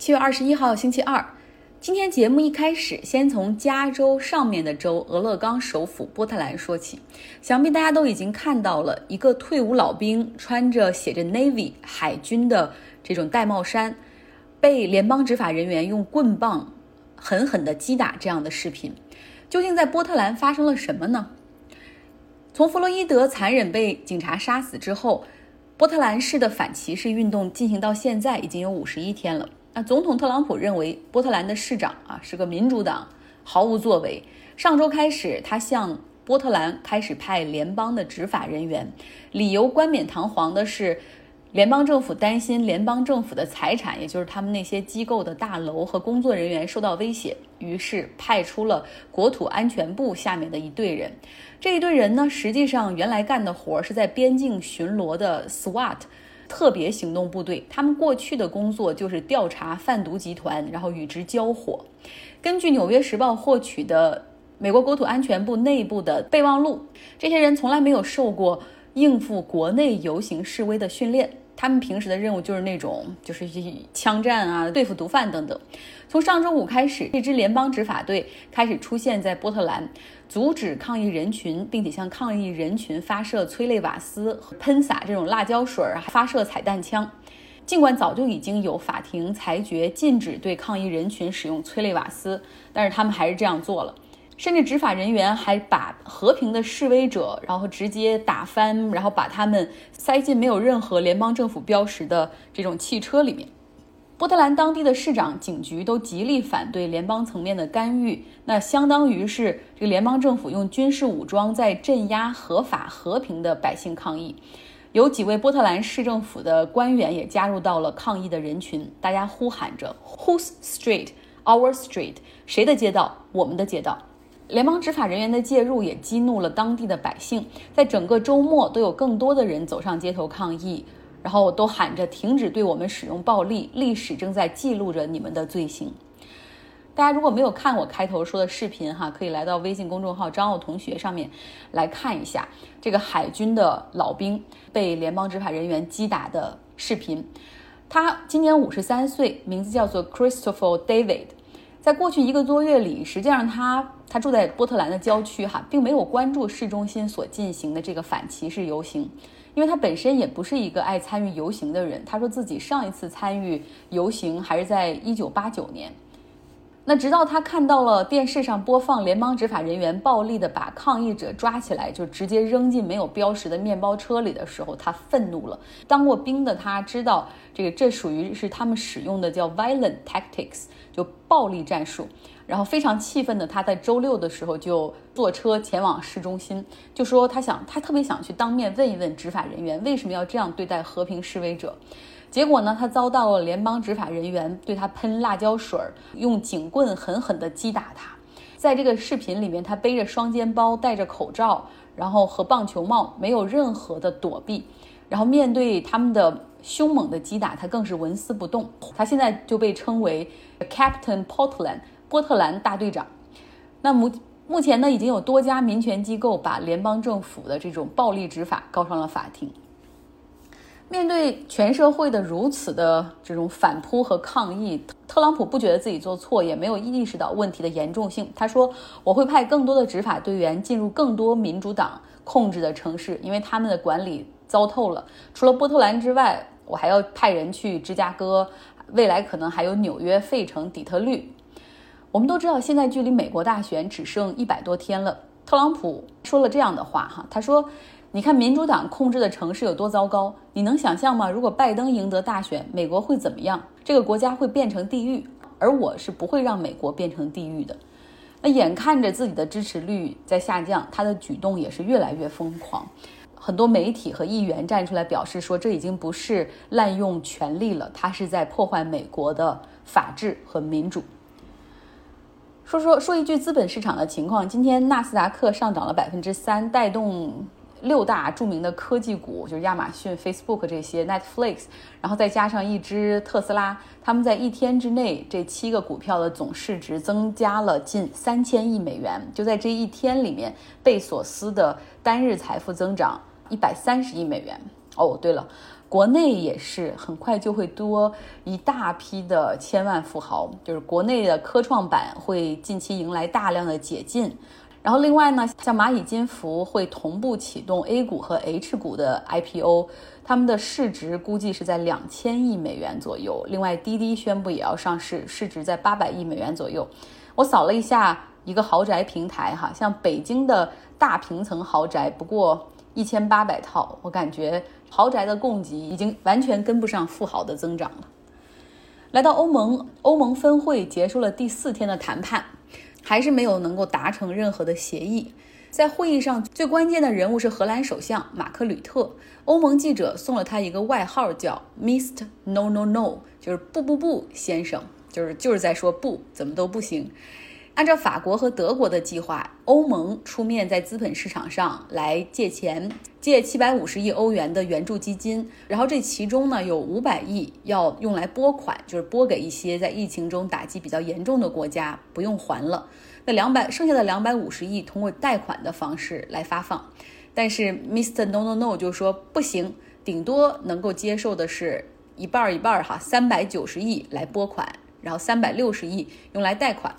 七月二十一号，星期二。今天节目一开始，先从加州上面的州俄勒冈首府波特兰说起。想必大家都已经看到了，一个退伍老兵穿着写着 Navy 海军的这种戴帽衫，被联邦执法人员用棍棒狠狠地击打这样的视频。究竟在波特兰发生了什么呢？从弗洛伊德残忍被警察杀死之后，波特兰市的反歧视运动进行到现在已经有五十一天了。那总统特朗普认为波特兰的市长啊是个民主党，毫无作为。上周开始，他向波特兰开始派联邦的执法人员，理由冠冕堂皇的是，联邦政府担心联邦政府的财产，也就是他们那些机构的大楼和工作人员受到威胁，于是派出了国土安全部下面的一队人。这一队人呢，实际上原来干的活是在边境巡逻的 SWAT。特别行动部队，他们过去的工作就是调查贩毒集团，然后与之交火。根据《纽约时报》获取的美国国土安全部内部的备忘录，这些人从来没有受过应付国内游行示威的训练。他们平时的任务就是那种，就是枪战啊，对付毒贩等等。从上周五开始，这支联邦执法队开始出现在波特兰，阻止抗议人群，并且向抗议人群发射催泪瓦斯喷洒这种辣椒水儿，发射彩弹枪。尽管早就已经有法庭裁决禁止对抗议人群使用催泪瓦斯，但是他们还是这样做了。甚至执法人员还把和平的示威者，然后直接打翻，然后把他们塞进没有任何联邦政府标识的这种汽车里面。波特兰当地的市长、警局都极力反对联邦层面的干预，那相当于是这个联邦政府用军事武装在镇压合法和平的百姓抗议。有几位波特兰市政府的官员也加入到了抗议的人群，大家呼喊着 “Whose Street? Our Street？” 谁的街道？我们的街道。联邦执法人员的介入也激怒了当地的百姓，在整个周末都有更多的人走上街头抗议，然后都喊着停止对我们使用暴力，历史正在记录着你们的罪行。大家如果没有看我开头说的视频哈，可以来到微信公众号张奥同学上面来看一下这个海军的老兵被联邦执法人员击打的视频。他今年五十三岁，名字叫做 Christopher David。在过去一个多月里，实际上他他住在波特兰的郊区哈，并没有关注市中心所进行的这个反歧视游行，因为他本身也不是一个爱参与游行的人。他说自己上一次参与游行还是在一九八九年。那直到他看到了电视上播放联邦执法人员暴力的把抗议者抓起来，就直接扔进没有标识的面包车里的时候，他愤怒了。当过兵的他知道，这个这属于是他们使用的叫 violent tactics，就暴力战术。然后非常气愤的他在周六的时候就坐车前往市中心，就说他想他特别想去当面问一问执法人员为什么要这样对待和平示威者。结果呢，他遭到了联邦执法人员对他喷辣椒水儿，用警棍狠狠地击打他。在这个视频里面，他背着双肩包，戴着口罩，然后和棒球帽，没有任何的躲避。然后面对他们的凶猛的击打，他更是纹丝不动。他现在就被称为 Captain Portland，波特兰大队长。那目目前呢，已经有多家民权机构把联邦政府的这种暴力执法告上了法庭。面对全社会的如此的这种反扑和抗议，特朗普不觉得自己做错，也没有意识到问题的严重性。他说：“我会派更多的执法队员进入更多民主党控制的城市，因为他们的管理糟透了。除了波特兰之外，我还要派人去芝加哥，未来可能还有纽约、费城、底特律。我们都知道，现在距离美国大选只剩一百多天了。特朗普说了这样的话，哈，他说。”你看民主党控制的城市有多糟糕？你能想象吗？如果拜登赢得大选，美国会怎么样？这个国家会变成地狱，而我是不会让美国变成地狱的。那眼看着自己的支持率在下降，他的举动也是越来越疯狂。很多媒体和议员站出来表示说，这已经不是滥用权力了，他是在破坏美国的法治和民主。说说说一句资本市场的情况，今天纳斯达克上涨了百分之三，带动。六大著名的科技股就是亚马逊、Facebook 这些，Netflix，然后再加上一只特斯拉，他们在一天之内，这七个股票的总市值增加了近三千亿美元。就在这一天里面，贝索斯的单日财富增长一百三十亿美元。哦，对了，国内也是很快就会多一大批的千万富豪，就是国内的科创板会近期迎来大量的解禁。然后另外呢，像蚂蚁金服会同步启动 A 股和 H 股的 IPO，他们的市值估计是在两千亿美元左右。另外，滴滴宣布也要上市，市值在八百亿美元左右。我扫了一下一个豪宅平台，哈，像北京的大平层豪宅不过一千八百套，我感觉豪宅的供给已经完全跟不上富豪的增长了。来到欧盟，欧盟峰会结束了第四天的谈判。还是没有能够达成任何的协议。在会议上，最关键的人物是荷兰首相马克吕特。欧盟记者送了他一个外号，叫 Mr. No No No，就是不不不先生，就是就是在说不，怎么都不行。按照法国和德国的计划，欧盟出面在资本市场上来借钱，借七百五十亿欧元的援助基金，然后这其中呢有五百亿要用来拨款，就是拨给一些在疫情中打击比较严重的国家，不用还了。那两百剩下的两百五十亿通过贷款的方式来发放，但是 Mr. No No No 就说不行，顶多能够接受的是一半一半儿哈，三百九十亿来拨款，然后三百六十亿用来贷款。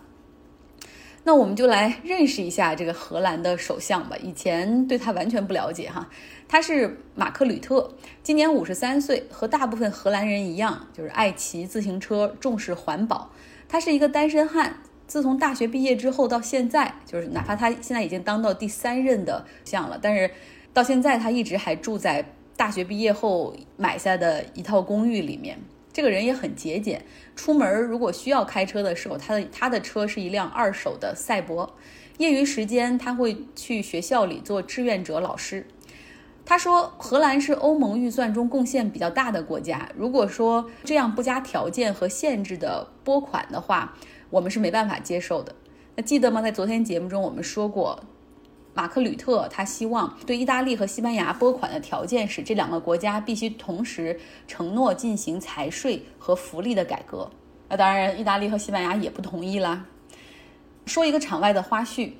那我们就来认识一下这个荷兰的首相吧。以前对他完全不了解哈，他是马克吕特，今年五十三岁，和大部分荷兰人一样，就是爱骑自行车，重视环保。他是一个单身汉，自从大学毕业之后到现在，就是哪怕他现在已经当到第三任的相了，但是到现在他一直还住在大学毕业后买下的一套公寓里面。这个人也很节俭，出门如果需要开车的时候，他的他的车是一辆二手的赛博。业余时间他会去学校里做志愿者老师。他说，荷兰是欧盟预算中贡献比较大的国家。如果说这样不加条件和限制的拨款的话，我们是没办法接受的。那记得吗？在昨天节目中我们说过。马克吕特他希望对意大利和西班牙拨款的条件是，这两个国家必须同时承诺进行财税和福利的改革。那当然，意大利和西班牙也不同意啦。说一个场外的花絮，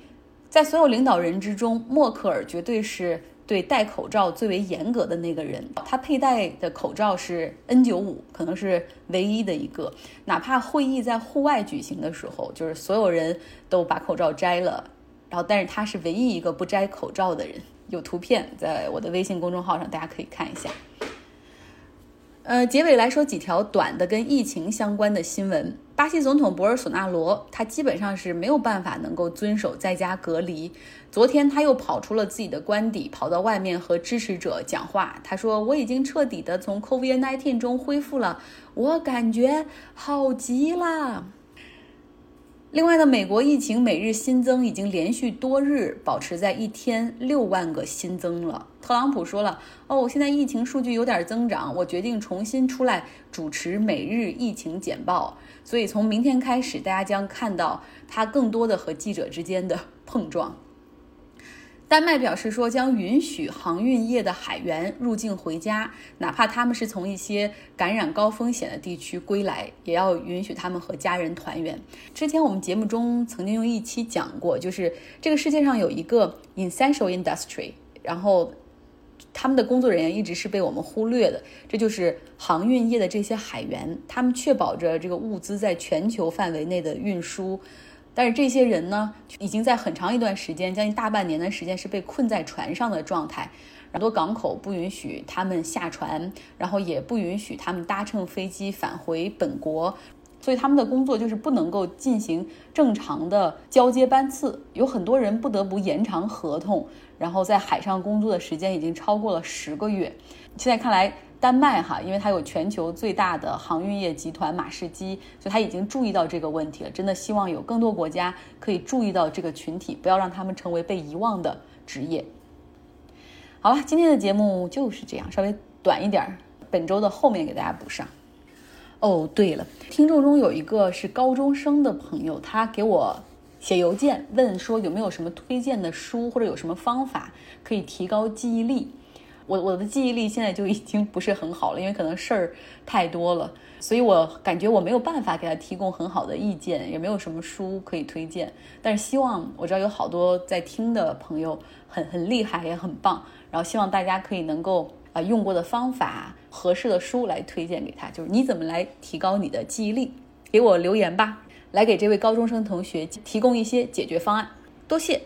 在所有领导人之中，默克尔绝对是对戴口罩最为严格的那个人。他佩戴的口罩是 N95，可能是唯一的一个。哪怕会议在户外举行的时候，就是所有人都把口罩摘了。然后，但是他是唯一一个不摘口罩的人。有图片在我的微信公众号上，大家可以看一下。呃，结尾来说几条短的跟疫情相关的新闻。巴西总统博尔索纳罗，他基本上是没有办法能够遵守在家隔离。昨天他又跑出了自己的官邸，跑到外面和支持者讲话。他说：“我已经彻底的从 COVID-19 中恢复了，我感觉好极了。”另外呢，美国疫情每日新增已经连续多日保持在一天六万个新增了。特朗普说了：“哦，现在疫情数据有点增长，我决定重新出来主持每日疫情简报。”所以从明天开始，大家将看到他更多的和记者之间的碰撞。丹麦表示说，将允许航运业的海员入境回家，哪怕他们是从一些感染高风险的地区归来，也要允许他们和家人团圆。之前我们节目中曾经用一期讲过，就是这个世界上有一个 essential industry，然后他们的工作人员一直是被我们忽略的，这就是航运业的这些海员，他们确保着这个物资在全球范围内的运输。但是这些人呢，已经在很长一段时间，将近大半年的时间是被困在船上的状态，很多港口不允许他们下船，然后也不允许他们搭乘飞机返回本国，所以他们的工作就是不能够进行正常的交接班次，有很多人不得不延长合同，然后在海上工作的时间已经超过了十个月。现在看来。丹麦哈，因为它有全球最大的航运业集团马士基，所以他已经注意到这个问题了。真的希望有更多国家可以注意到这个群体，不要让他们成为被遗忘的职业。好了，今天的节目就是这样，稍微短一点儿。本周的后面给大家补上。哦，对了，听众中有一个是高中生的朋友，他给我写邮件问说有没有什么推荐的书，或者有什么方法可以提高记忆力。我我的记忆力现在就已经不是很好了，因为可能事儿太多了，所以我感觉我没有办法给他提供很好的意见，也没有什么书可以推荐。但是希望我知道有好多在听的朋友很很厉害，也很棒，然后希望大家可以能够啊用过的方法、合适的书来推荐给他，就是你怎么来提高你的记忆力？给我留言吧，来给这位高中生同学提供一些解决方案。多谢。